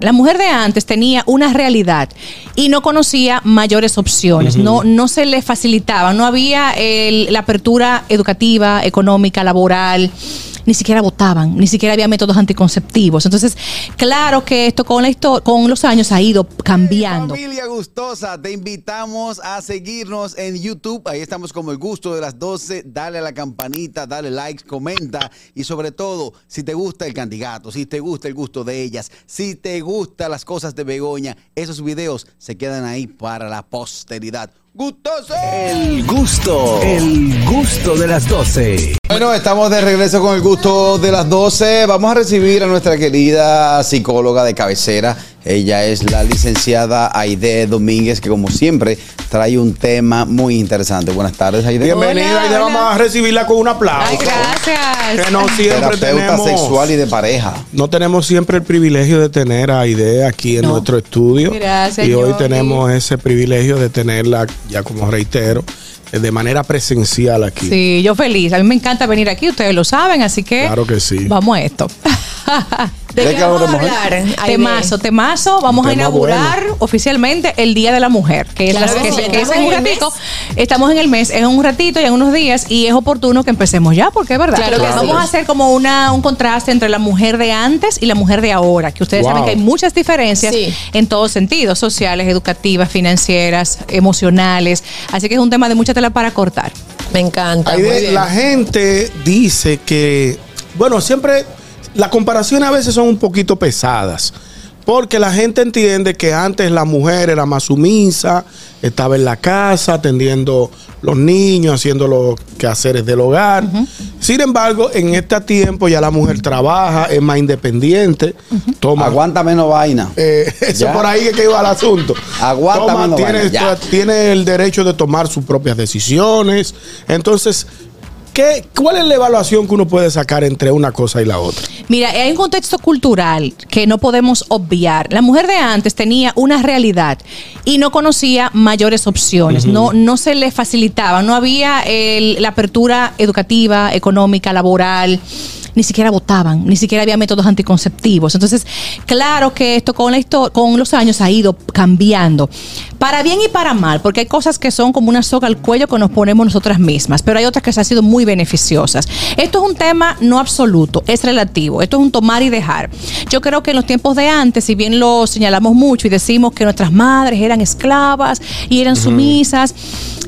La mujer de antes tenía una realidad y no conocía mayores opciones, no, no se le facilitaba, no había el- la apertura educativa, económica, laboral ni siquiera votaban, ni siquiera había métodos anticonceptivos. Entonces, claro que esto con, la con los años ha ido cambiando. Familia gustosa, te invitamos a seguirnos en YouTube. Ahí estamos como el gusto de las 12. Dale a la campanita, dale like, comenta. Y sobre todo, si te gusta el candidato, si te gusta el gusto de ellas, si te gustan las cosas de Begoña, esos videos se quedan ahí para la posteridad. ¡Gustoso! El gusto, el gusto de las 12. Bueno, estamos de regreso con el gusto de las 12. Vamos a recibir a nuestra querida psicóloga de cabecera. Ella es la licenciada Aide Domínguez, que como siempre trae un tema muy interesante. Buenas tardes, Aide. Bienvenida Hola, hola. vamos a recibirla con un aplauso. Ay, gracias. Que no siempre Terapeuta tenemos, sexual y de pareja. no tenemos siempre el privilegio de tener a Aide aquí en No. nuestro estudio. Gracias, Y hoy Jordi. tenemos ese privilegio de tenerla, ya como reitero, de manera presencial aquí. Sí, yo feliz. A mí me encanta venir aquí, ustedes lo saben, así que Claro que sí. vamos a esto. ¿De ¿De qué qué vamos a hablamos, hablar? Temazo, temazo. Vamos a inaugurar oficialmente el Día de la Mujer, que es, Claro la- que que- que es ¿Estamos en un ratito. Estamos en el mes, es un ratito y en unos días y es oportuno que empecemos ya, porque es verdad. Claro que Vamos a hacer como una, un contraste entre la mujer de antes y la mujer de ahora, que ustedes Wow. saben que hay muchas diferencias Sí. en todos sentidos, sociales, educativas, financieras, emocionales. Así que es un tema de mucha tela para cortar. Me encanta. Muy bien. la gente dice que, bueno, siempre las comparaciones a veces son un poquito pesadas. Porque la gente entiende que antes la mujer era más sumisa, estaba en la casa atendiendo los niños, haciendo los quehaceres del hogar. Sin embargo, en este tiempo ya la mujer trabaja, es más independiente, toma Aguanta menos vaina. eh, eso Ya. por ahí es que iba el asunto. Aguanta, Toma, mano, tiene, vaya, ya. tiene el derecho de tomar sus propias decisiones. Entonces, ¿qué, ¿cuál es la evaluación que uno puede sacar entre una cosa y la otra? Mira, hay un contexto cultural que no podemos obviar. La mujer de antes tenía una realidad y no conocía mayores opciones, no, no se le facilitaba, no había el- la apertura educativa, económica, laboral. Ni siquiera votaban, ni siquiera había métodos anticonceptivos. Entonces, claro que esto con, la con los años ha ido cambiando. Para bien y para mal, porque hay cosas que son como una soga al cuello que nos ponemos nosotras mismas, pero hay otras que se han sido muy beneficiosas. Esto es un tema no absoluto, es relativo. Esto es un tomar y dejar. Yo creo que en los tiempos de antes, si bien lo señalamos mucho y decimos que nuestras madres eran esclavas y eran sumisas,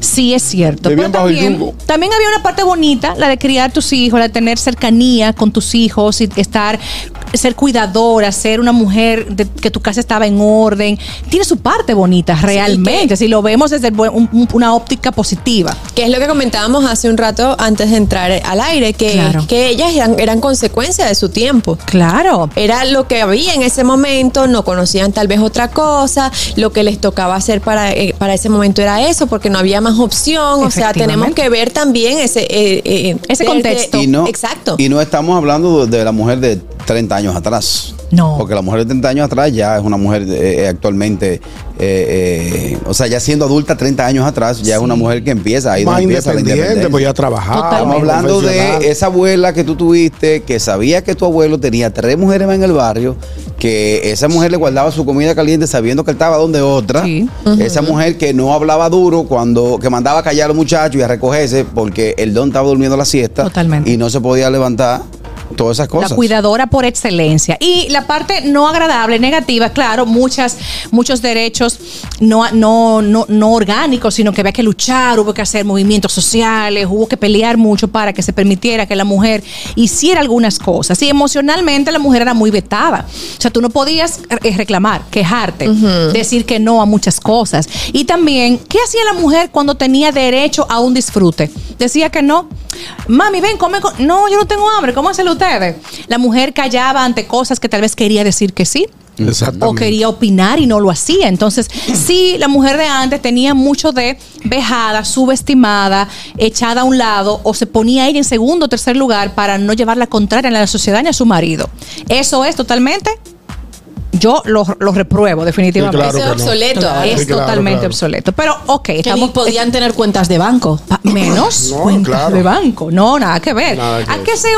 sí es cierto. Pero también, también había una parte bonita, la de criar tus hijos, la de tener cercanía con tus hijos y estar, ser cuidadora, ser una mujer de, que tu casa estaba en orden. Tiene su parte bonita, realmente, si lo vemos desde un- un- una óptica positiva. Que es lo que comentábamos hace un rato antes de entrar al aire, que, Claro. que ellas eran, eran consecuencia de su tiempo. Claro. Era lo que había en ese momento, no conocían tal vez otra cosa, lo que les tocaba hacer para, eh, para ese momento era eso, porque no había más opción, o sea, tenemos que ver también ese, eh, eh, Ese contexto. Y no, Exacto. Y no estamos hablando de la mujer de 30 años atrás. No. Porque la mujer de 30 años atrás ya es una mujer eh, actualmente, eh, eh, o sea, ya siendo adulta 30 años atrás, ya es una mujer que empieza, ahí Más donde empieza la independiente, independencia. pues ya trabajaba. Estamos hablando de esa abuela que tú tuviste, que sabía que tu abuelo tenía tres mujeres más en el barrio, que esa mujer le guardaba su comida caliente sabiendo que él estaba donde otra. Sí. Esa mujer que no hablaba duro cuando, que mandaba a callar a los muchachos y a recogerse porque el don estaba durmiendo la siesta. Totalmente. Y no se podía levantar. Todas esas cosas. La cuidadora por excelencia. Y la parte no agradable, negativa, claro, muchas, muchos derechos no, no, no, no orgánicos, sino que había que luchar, hubo que hacer movimientos sociales, hubo que pelear mucho para que se permitiera que la mujer hiciera algunas cosas. Y emocionalmente la mujer era muy vetada. O sea, tú no podías eh, reclamar, quejarte, decir que no a muchas cosas. Y también, ¿qué hacía la mujer cuando tenía derecho a un disfrute? Decía que no. Mami, ven, come. con-". No, yo no tengo hambre. ¿Cómo hacen ustedes? La mujer callaba ante cosas que tal vez quería decir que sí. O quería opinar y no lo hacía. Entonces, sí, la mujer de antes tenía mucho de vejada, subestimada, echada a un lado, o se ponía ella en segundo o tercer lugar para no llevar la contraria a la sociedad ni a su marido. Eso es totalmente yo lo, lo repruebo definitivamente. Sí, claro Eso es no. obsoleto. Claro. Es Sí, claro, totalmente claro. obsoleto. Pero, ok, Que ni podían tener cuentas de banco. Menos No, cuentas claro. de banco. No, nada que ver. Nada que ¿A ver. qué se,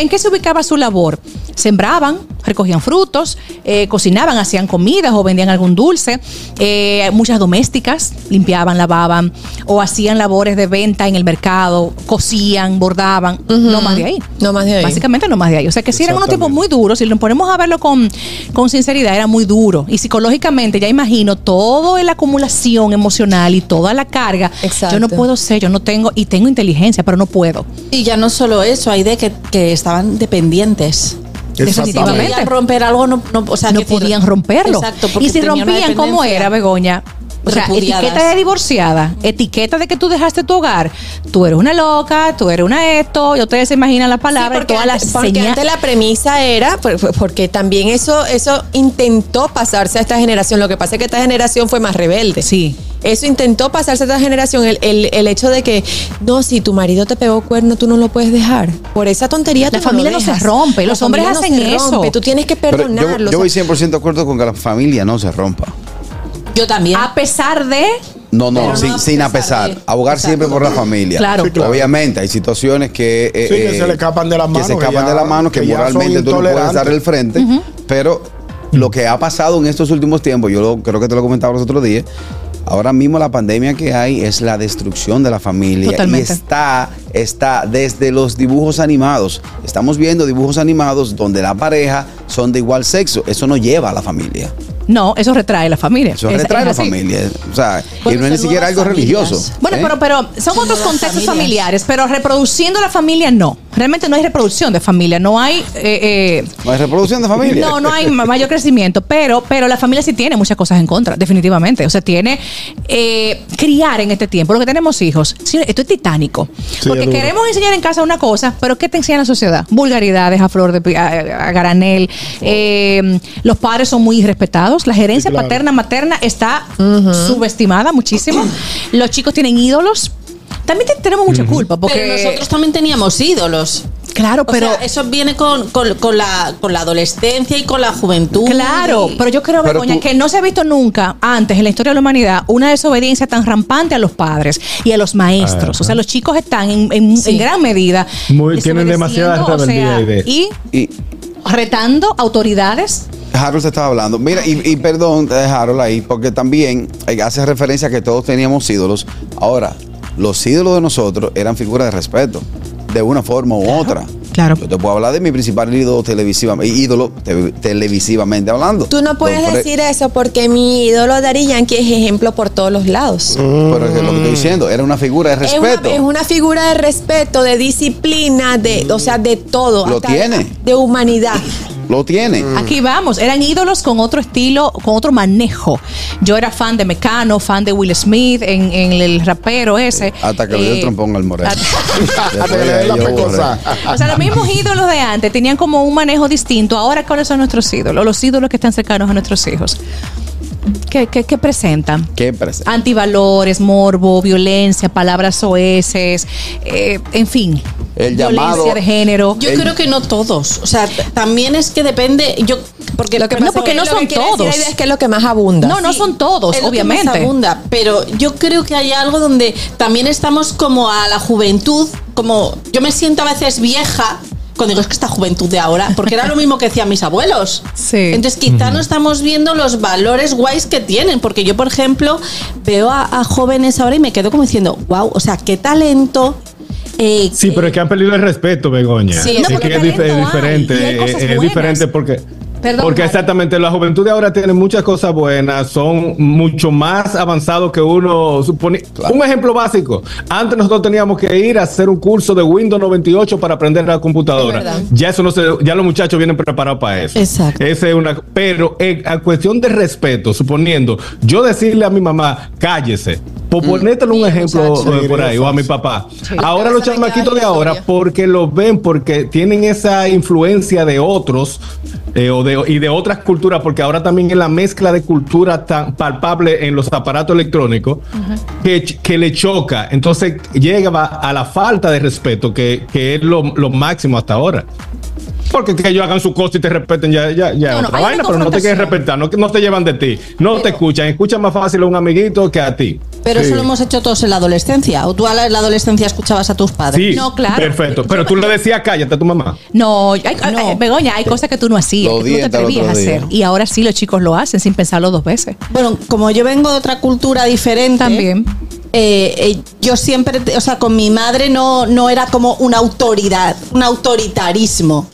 ¿En qué se ubicaba su labor? Sembraban, recogían frutos, eh, cocinaban, hacían comidas o vendían algún dulce. Eh, muchas domésticas limpiaban, lavaban o hacían labores de venta en el mercado, cosían, bordaban. No más de ahí. No más de ahí. Básicamente no más de ahí. O sea que sí eran unos tiempos muy duros. Si nos ponemos a verlo con, con sinceridad, era muy duro. Y psicológicamente, ya imagino toda la acumulación emocional y toda la carga. Exacto. Yo no puedo ser, yo no tengo, y tengo inteligencia, pero no puedo. Y ya no solo eso, hay de que, que estaban dependientes. Definitivamente. Podían romper algo, no, no, o sea, no podían romperlo. Exacto, y si rompían, ¿cómo era, Begoña? O sea, Repudiadas. etiqueta de divorciada, etiqueta de que tú dejaste tu hogar. Tú eres una loca, tú eres una esto, y ustedes se imaginan la Sí, palabra y porque, todas las porque antes la premisa era, por- por- porque también eso, eso intentó pasarse a esta generación. Lo que pasa es que esta generación fue más rebelde. Sí. Eso intentó pasarse a esta generación, el, el- el hecho de que, no, si tu marido te pegó cuerno, tú no lo puedes dejar. Por esa tontería tú La no familia lo no se rompe, los hombres hacen se eso. rompe, Tú tienes que Pero yo, perdonarlo. yo o voy sea, 100% de acuerdo con que la familia no se rompa. Yo también. A pesar de. No, no, sin, a sin a pesar de- Abogar Exacto. siempre por la familia. Claro. Sí, claro. Obviamente, hay situaciones que. eh, Sí, que eh, se le escapan de las manos, Que se que escapan ya- de las manos, que, moralmente tú no puedes dar el frente. Pero lo que ha pasado en estos últimos tiempos, yo lo- creo que te lo comentaba los otros días. Ahora mismo la pandemia que hay es la destrucción de la familia. Totalmente. Y está, está desde los dibujos animados. Estamos viendo dibujos animados donde la pareja son de igual sexo. Eso no lleva a la familia. No, eso retrae la familia. Eso Es- retrae es la familia. O sea, Bueno, y no es ni siquiera algo familias. religioso. Bueno, ¿eh? pero, pero son otros contextos familias. familiares, pero reproduciendo la familia no. Realmente no hay reproducción de familia, no hay... eh, eh, No hay reproducción de familia. No, no hay ma- mayor crecimiento, pero, pero la familia sí tiene muchas cosas en contra, definitivamente. O sea, tiene eh, criar en este tiempo, lo que tenemos hijos. Sí, esto es titánico. Sí, porque queremos enseñar en casa una cosa, pero ¿qué te enseña la sociedad? Vulgaridades a flor de pi- a, a granel. Eh, los padres son muy irrespetados. La gerencia Sí, claro. paterna, materna está subestimada muchísimo. Los chicos tienen ídolos. También te- tenemos mucha culpa porque Pero nosotros también teníamos ídolos. claro, pero o sea, eso viene con, con- con la, con la adolescencia y con la juventud. Claro, y- pero yo creo, Pero Begoña, tú- que no se ha visto nunca antes en la historia de la humanidad una desobediencia tan rampante a los padres y a los maestros. O sea, los chicos están en, en- en gran medida. Muy- tienen demasiada o sea, y Y retando autoridades. Harold se estaba hablando. Mira, y, y perdón, eh, Harold, ahí, porque también eh, hace referencia a que todos teníamos ídolos. Ahora, los ídolos de nosotros eran figuras de respeto, de una forma u otra. claro. Yo te puedo hablar de mi principal ídolo televisivamente, ídolo te- televisivamente hablando. Tú no puedes Don Fre- decir eso porque mi ídolo Dari Yankee es ejemplo por todos los lados. Pero es lo que estoy diciendo, era una figura de Es respeto. una, es una figura de respeto, de disciplina, de, o sea, de todo. Lo hasta tiene. De, de humanidad. Lo tiene. Aquí vamos, eran ídolos con otro estilo, con otro manejo. Yo era fan de Mecano, fan de Will Smith, en, en el rapero ese. Hasta que le dio el Eh, trompón al moreno. Hasta que le dé la pecosa. O sea, los mismos ídolos de antes tenían como un manejo distinto. Ahora, ¿cuáles son nuestros ídolos? Los ídolos que están cercanos a nuestros hijos. ¿Qué, qué, qué presentan? ¿Qué presenta? Antivalores, morbo, violencia, palabras soeces, eh, en fin. El violencia llamado- de género. Yo El- creo que no todos. O sea, también es que depende. Yo, porque Lo que No, porque es no lo son que quiere decir todos. Es que es lo que más abunda. no, no son todos, es lo que más obviamente. abunda, pero yo creo que hay algo donde también estamos como a la juventud, como yo me siento a veces vieja cuando digo es que esta juventud de ahora, porque era lo mismo que decían mis abuelos. Sí. Entonces quizá no estamos viendo los valores guays que tienen, porque yo por ejemplo veo a, a jóvenes ahora y me quedo como diciendo, wow, o sea, qué talento. eh, Sí, pero es que han perdido el respeto, Begoña. Sí, no, porque que es, es hay, diferente. y hay cosas es- es diferente porque. Perdón, porque exactamente, la juventud de ahora tiene muchas cosas buenas, son mucho más avanzados que uno supone. Un ejemplo básico, antes nosotros teníamos que ir a hacer un curso de Windows 98 para aprender la computadora. Ya eso no se, ya los muchachos vienen preparados para eso. Exacto. Esa es una, pero en, a cuestión de respeto, suponiendo, yo decirle a mi mamá, cállese, por ponértelo un ejemplo eh, por ahí, o a mi papá. Ahora los chamaquitos de ahora, historia. porque lo ven, porque tienen esa influencia de otros eh, o de, y de otras culturas, porque ahora también es la mezcla de cultura tan palpable en los aparatos electrónicos que, que le choca. Entonces llega va a la falta de respeto, que, que es lo, lo máximo hasta ahora. Porque que ellos hagan su cosa y te respeten ya, ya, ya No, otra vaina, pero no te quieren respetar, no, no te llevan de ti, no te escuchan, escuchan más fácil a un amiguito que a ti. Pero Sí. eso lo hemos hecho todos en la adolescencia. ¿O tú a la, en la adolescencia escuchabas a tus padres? Sí, No, claro. perfecto. Pero tú le decías, cállate a tu mamá. No, hay, No. eh, Begoña, hay cosas que tú no hacías, que tú no te atrevías a hacer. Y ahora sí los chicos lo hacen sin pensarlo dos veces. Bueno, como yo vengo de otra cultura diferente. También. eh, eh, yo siempre, o sea, con mi madre no, no era como una autoridad, un autoritarismo.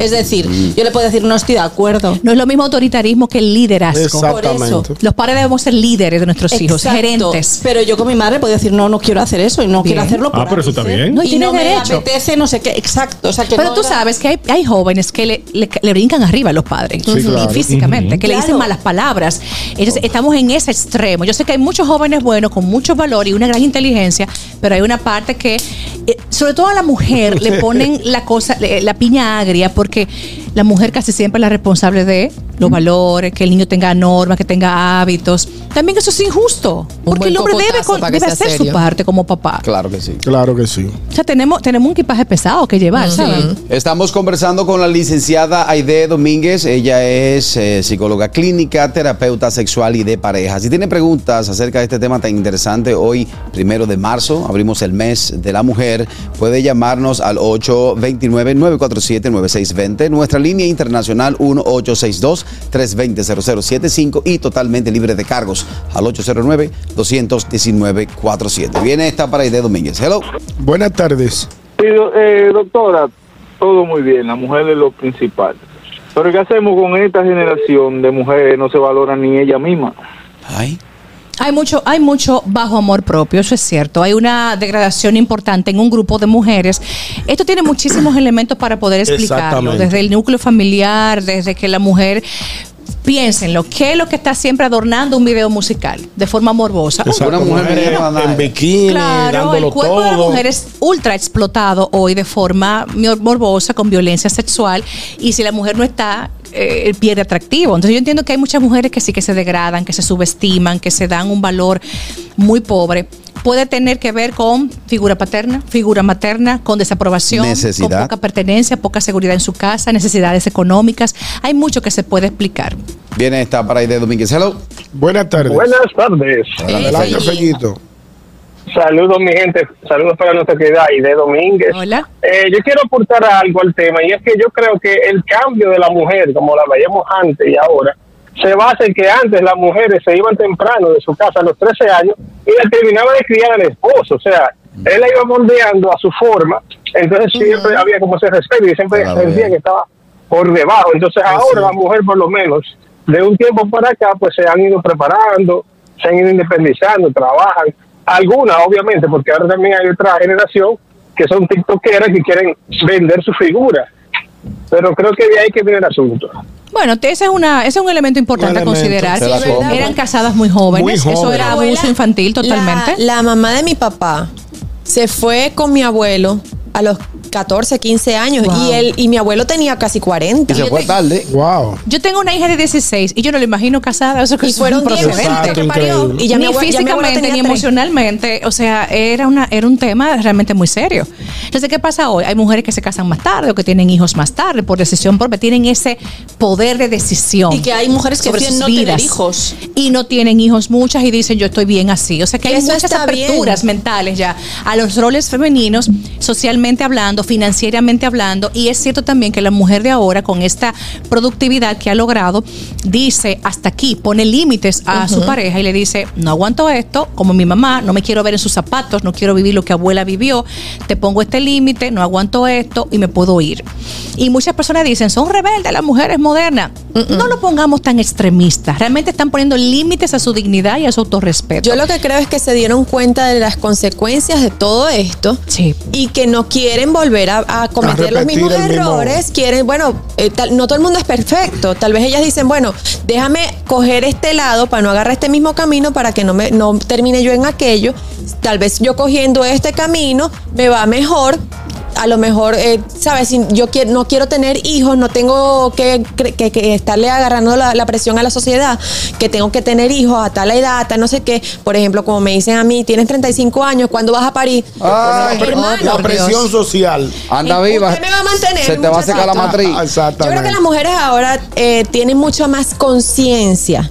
Es decir, Mm. yo le puedo decir, no estoy de acuerdo. No es lo mismo autoritarismo que el liderazgo. Exactamente. Los padres debemos ser líderes de nuestros hijos, Exacto. gerentes. Pero yo con mi madre podía decir, no, no quiero hacer eso y no Bien. quiero hacerlo por Ah, pero eso bien. No, y no me derecho. apetece, no sé qué. Exacto. O sea, que Pero no tú era- sabes que hay, hay jóvenes que le, le- le brincan arriba a los padres, Sí, claro. y físicamente, que le dicen malas palabras. Entonces, estamos en ese extremo. Yo sé que hay muchos jóvenes buenos con mucho valor y una gran inteligencia, pero hay una parte que, eh, sobre todo a la mujer, le ponen la cosa, le- la piña agria, porque porque la mujer casi siempre es la responsable de los valores, que el niño tenga normas, que tenga hábitos. También eso es injusto, porque el hombre debe, con- debe hacer su parte como papá. Claro que sí. Claro que sí. O sea, tenemos, tenemos un equipaje pesado que llevar, ¿sabes? Estamos conversando con la licenciada Aide Domínguez. Ella es eh, psicóloga clínica, terapeuta sexual y de pareja. Si tiene preguntas acerca de este tema tan interesante, hoy, primero de marzo, abrimos el mes de la mujer. Puede llamarnos al 829-947-9620. Nuestra línea internacional 1862-320-0075 y totalmente libre de cargos al 809-219-47. Viene esta para Aide Domínguez. Hello. Buenas tardes. Sí, eh, doctora, todo muy bien, la mujer es lo principal. Pero ¿qué hacemos con esta generación de mujeres? No se valora ni ella misma. Ay. Hay mucho, hay mucho bajo amor propio, eso es cierto. Hay una degradación importante en un grupo de mujeres. Esto tiene muchísimos elementos para poder explicarlo. Desde el núcleo familiar, desde que la mujer piénsenlo, ¿qué es lo que está siempre adornando un video musical de forma morbosa? Exacto. Una mujer en bikini, Claro, dándolo el cuerpo de la mujer es ultra explotado hoy de forma mor- morbosa, con violencia sexual, y si la mujer no está, eh, pierde atractivo. Entonces yo entiendo que hay muchas mujeres que sí que se degradan, que se subestiman, que se dan un valor muy pobre. Puede tener que ver con figura paterna, figura materna, con desaprobación, Necesidad. con poca pertenencia, poca seguridad en su casa, necesidades económicas. Hay mucho que se puede explicar. Viene esta para Aide Domínguez. Hello. Buenas tardes. Buenas tardes. Adelante, Fellito. Saludos, mi gente. Saludos para nuestra querida Aide Domínguez. Hola. Eh, yo quiero aportar algo al tema y es que yo creo que el cambio de la mujer, como la veíamos antes y ahora, se basa en que antes las mujeres se iban temprano de su casa a los 13 años y la terminaba de criar al esposo. O sea, él la iba moldeando a su forma, entonces siempre había como ese respeto y siempre Claro, sentía bien. que estaba por debajo. Entonces ahora la mujer por lo menos de un tiempo para acá pues se han ido preparando, se han ido independizando, trabajan. Algunas obviamente porque ahora también hay otra generación que son tiktokeras que quieren vender su figura. Pero creo que de ahí que viene el asunto. Bueno, ese es, una, ese es un elemento importante Un a considerar. Sí. Eran casadas muy jóvenes. Muy Eso era abuso infantil totalmente. La, la mamá de mi papá se fue con mi abuelo a los 14, 15 años Wow. y él y mi abuelo tenía casi 40. Y se fue tarde. Wow. Yo tengo una hija de 16 y yo no lo imagino casada. Eso que Y es fueron un 10 precedente. hijos que Increíble. parió. Y ya mi ni ya mi físicamente tenía ni tres. emocionalmente, o sea, era una era un tema realmente muy serio. Entonces, ¿qué pasa hoy? Hay mujeres que se casan más tarde o que tienen hijos más tarde por decisión propia, tienen ese poder de decisión. Y que hay mujeres que sus no tener hijos. Y no tienen hijos muchas y dicen yo estoy bien así. O sea que Y hay muchas aperturas bien. mentales ya a los roles femeninos, socialmente hablando, financieramente hablando. Y es cierto también que la mujer de ahora, con esta productividad que ha logrado, dice hasta aquí, pone límites a su pareja y le dice, no aguanto esto, como mi mamá, no me quiero ver en sus zapatos, no quiero vivir lo que abuela vivió, te pongo este límite, no aguanto esto y me puedo ir. Y muchas personas dicen, son rebeldes las mujeres modernas. No lo pongamos tan extremistas. Realmente están poniendo límites a su dignidad y a su autorrespeto. Yo lo que creo es que se dieron cuenta de las consecuencias de todo esto Sí. y que no quieren volver a, a cometer los mismos mismo- errores. Quieren, bueno, eh, tal- no todo el mundo es perfecto. Tal vez ellas dicen, bueno, déjame coger este lado para no agarrar este mismo camino para que no me no termine yo en aquello. Tal vez yo cogiendo este camino me va mejor a lo mejor, eh, ¿sabes? Si yo quiero, no quiero tener hijos, no tengo que, que- que- que estarle agarrando la, la presión a la sociedad, que tengo que tener hijos a tal edad, a tal no sé qué. Por ejemplo, como me dicen a mí, tienes 35 años, ¿cuándo vas a parir? Ay, Hermano, La presión Dios. social. Anda ¿Usted viva. me va a mantener, Se te va a secar la matriz. Yo creo que las mujeres ahora eh, tienen mucho más conciencia.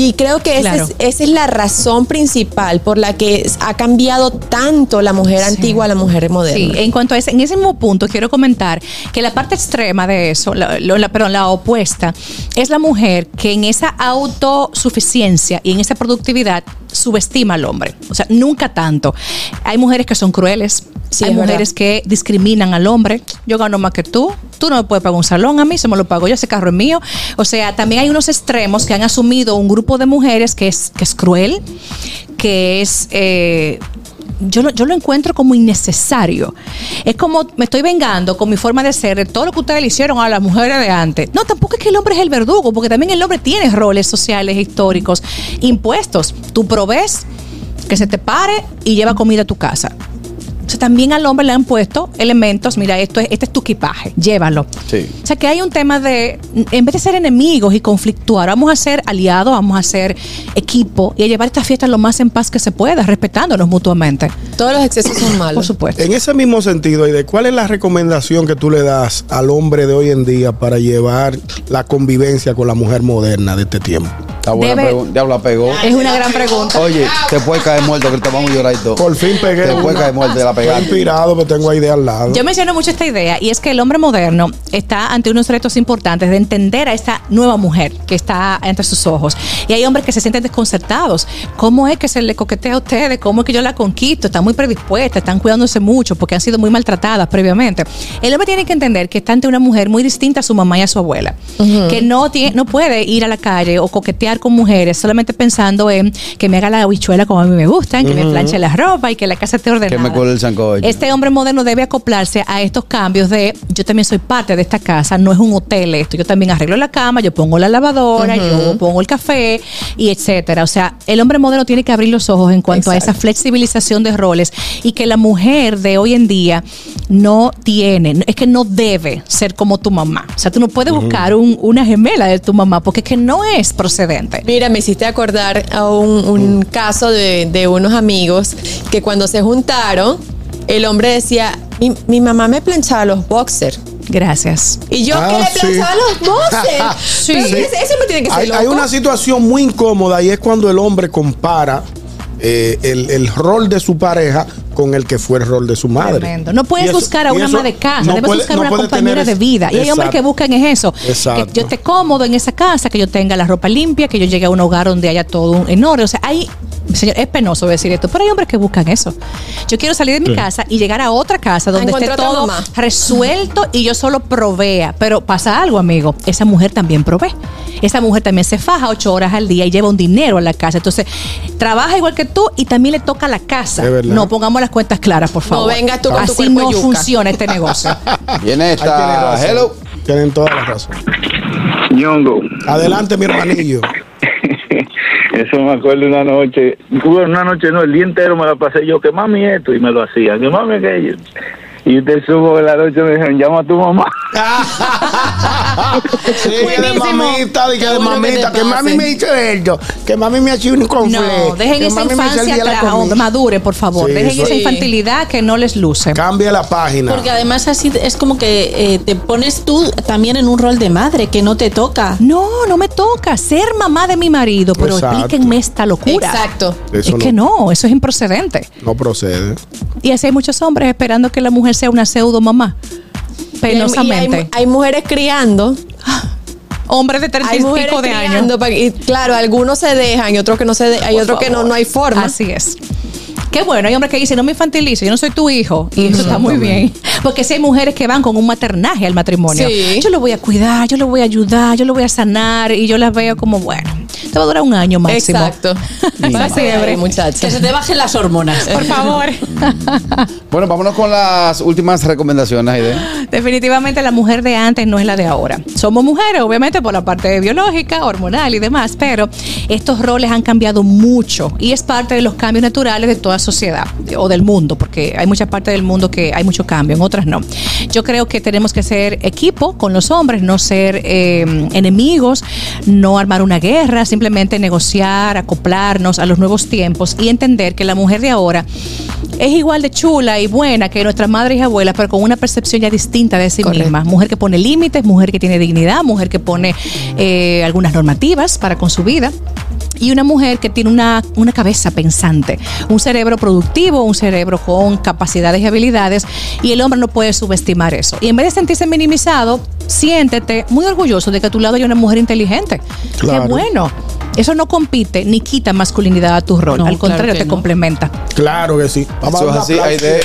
Y creo que esa, es, esa es la razón principal por la que ha cambiado tanto la mujer antigua a la mujer moderna. Sí, en cuanto a ese, en ese mismo punto, quiero comentar que la parte extrema de eso, la, la- perdón, la opuesta, es la mujer que en esa autosuficiencia y en esa productividad subestima al hombre. O sea, nunca tanto. Hay mujeres que son crueles. Sí, hay es mujeres verdad. que discriminan al hombre. Yo gano más que tú. Tú no me puedes pagar un salón a mí, se me lo pago yo, ese carro es mío. O sea, también hay unos extremos que han asumido un grupo de mujeres que es, que es cruel, que es eh, yo lo, yo lo encuentro como innecesario. Es como me estoy vengando con mi forma de ser de todo lo que ustedes le hicieron a las mujeres de antes. No, tampoco es que el hombre es el verdugo, porque también el hombre tiene roles sociales, históricos, impuestos. Tú provees que se te pare y lleva comida a tu casa. O sea, también al hombre le han puesto elementos, mira, esto es, este es tu equipaje, llévalo. Sí. O sea, que hay un tema de, en vez de ser enemigos y conflictuar, vamos a ser aliados, vamos a ser equipo y a llevar esta fiesta lo más en paz que se pueda, respetándonos mutuamente. Todos los excesos son malos. Por supuesto. En ese mismo sentido, de ¿cuál es la recomendación que tú le das al hombre de hoy en día para llevar la convivencia con la mujer moderna de este tiempo? Está buena Debe- pregunta. Diablo, la pegó. Es una gran pregunta. Oye, te puede caer muerto, que te vamos a llorar y todo. Por fin pegué Te puede caer muerto de la Estoy pegada. inspirado, pero tengo ahí de al lado. Yo menciono mucho esta idea y es que el hombre moderno está ante unos retos importantes de entender a esta nueva mujer que está entre sus ojos. Y hay hombres que se sienten desconcertados. ¿Cómo es que se le coquetea a ustedes? ¿Cómo es que yo la conquisto? Están muy predispuestas, están cuidándose mucho porque han sido muy maltratadas previamente. El hombre tiene que entender que está ante una mujer muy distinta a su mamá y a su abuela. Que no, tiene, no puede ir a la calle o coquetear con mujeres solamente pensando en que me haga la habichuela como a mí me gustan, que me planche la ropa y que la casa esté ordenada. Que me cuele el sancocho. Este hombre moderno debe acoplarse a estos cambios de yo también soy parte de esta casa, no es un hotel esto, yo también arreglo la cama, yo pongo la lavadora, yo pongo el café y etcétera. O sea, el hombre moderno tiene que abrir los ojos en cuanto a esa flexibilización de roles y que la mujer de hoy en día no tiene, es que no debe ser como tu mamá. O sea, tú no puedes buscar un- una gemela de tu mamá porque es que no es procedente. Mira, me hiciste acordar a un, un caso de, de unos amigos que cuando se juntaron, el hombre decía, mi, mi mamá me planchaba los boxers. Gracias. Y yo Ah, que le sí. planchaba los boxers. Sí. Ese, ese me tiene que ser Hay, loco. hay una situación muy incómoda y es cuando el hombre compara eh, el, el rol de su pareja con el que fue el rol de su madre. Tremendo. No puedes eso- buscar a una eso ama de casa, no debes puede- buscar no una compañera de vida. Y hay hombres que buscan es eso, Exacto. que yo esté cómodo en esa casa, que yo tenga la ropa limpia, que yo llegue a un hogar donde haya todo un- en orden. O sea, hay, señor, es penoso decir esto, pero hay hombres que buscan eso. Yo quiero salir de mi casa y llegar a otra casa donde esté todo mamá. resuelto y yo solo provea. Pero pasa algo, amigo. Esa mujer también provee. Esa mujer también se faja ocho horas al día y lleva un dinero a la casa. Entonces, trabaja igual que tú y también le toca la casa. No pongamos las cuentas claras, por favor. vengas tú con tu Así no yuca. funciona este negocio. Viene tiene esta. Hello. Tienen toda la razón. Ñongo. Adelante, mi hermanillo. Eso me acuerdo una noche, una noche no, el día entero me la pasé yo, que mami esto, y me lo hacía, que mami aquello. Y usted subo de la noche me dijeron, llama a tu mamá. Sí, que de mamita, de que de que mamita, que mami me hizo esto, que mami me ha hecho un confle. No, dejen que esa infancia atrás, madure, por favor. Sí, dejen eso- esa Sí. infantilidad que no les luce. Cambia la página. Porque además así es como que eh, te pones tú también en un rol de madre que no te toca. No, no me toca ser mamá de mi marido, pero Exacto. explíquenme esta locura. Exacto. Eso es que no, eso es improcedente. No procede. Y así hay muchos hombres esperando que la mujer sea una pseudo mamá. Penosamente. hay, hay mujeres criando. Hombres de treinta Hay y mujeres pico de años. Y claro, algunos se dejan y otros que no se dejan. Hay Por otros que no, no hay forma. Así es. Qué bueno, hay hombres que dicen, no me infantilice, yo no soy tu hijo. Y eso está muy bien. Porque si hay mujeres que van con un maternaje al matrimonio. Sí. Yo lo voy a cuidar, yo lo voy a ayudar, yo lo voy a sanar. Y yo las veo como, bueno, te va a durar un año máximo. Exacto. Para siempre. muchachos. Que se te bajen las hormonas. Por favor. Bueno, vámonos con las últimas recomendaciones, Aide. Definitivamente la mujer de antes no es la de ahora. Somos mujeres, obviamente, por la parte biológica, hormonal y demás, pero estos roles han cambiado mucho y es parte de los cambios naturales de toda sociedad o del mundo, porque hay muchas partes del mundo que hay mucho cambio, en otras no. Yo creo que tenemos que ser equipo con los hombres, no ser eh, enemigos, no armar una guerra, simplemente negociar, acoplarnos a los nuevos tiempos y entender que la mujer de ahora es igual de chula y buena que nuestras madres y abuelas, pero con una percepción ya distinta de sí Correcto. misma. Mujer que pone límites, mujer que tiene dignidad, mujer que pone eh, algunas normativas para con su vida. Y una mujer que tiene una, una cabeza pensante, un cerebro productivo, un cerebro con capacidades y habilidades, y el hombre no puede subestimar eso. Y en vez de sentirse minimizado, siéntete muy orgulloso de que a tu lado hay una mujer inteligente. Claro. Qué bueno. Eso no compite ni quita masculinidad a tu rol, No, al contrario, claro te no. complementa. Claro que sí. Vamos Eso a así. Eh,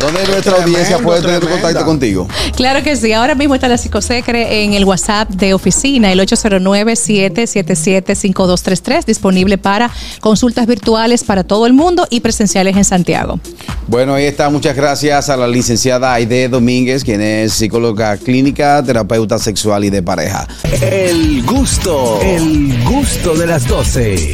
¿Dónde nuestra Tremendo, audiencia puede tener tremenda. contacto contigo? Claro que sí. Ahora mismo está la psicosecre en el WhatsApp de oficina, el 809-777-5233, disponible para consultas virtuales para todo el mundo y presenciales en Santiago. Bueno, ahí está. Muchas gracias a la licenciada Aide Domínguez, quien es psicóloga clínica, terapeuta sexual y de pareja. El gusto, el gusto de las 12.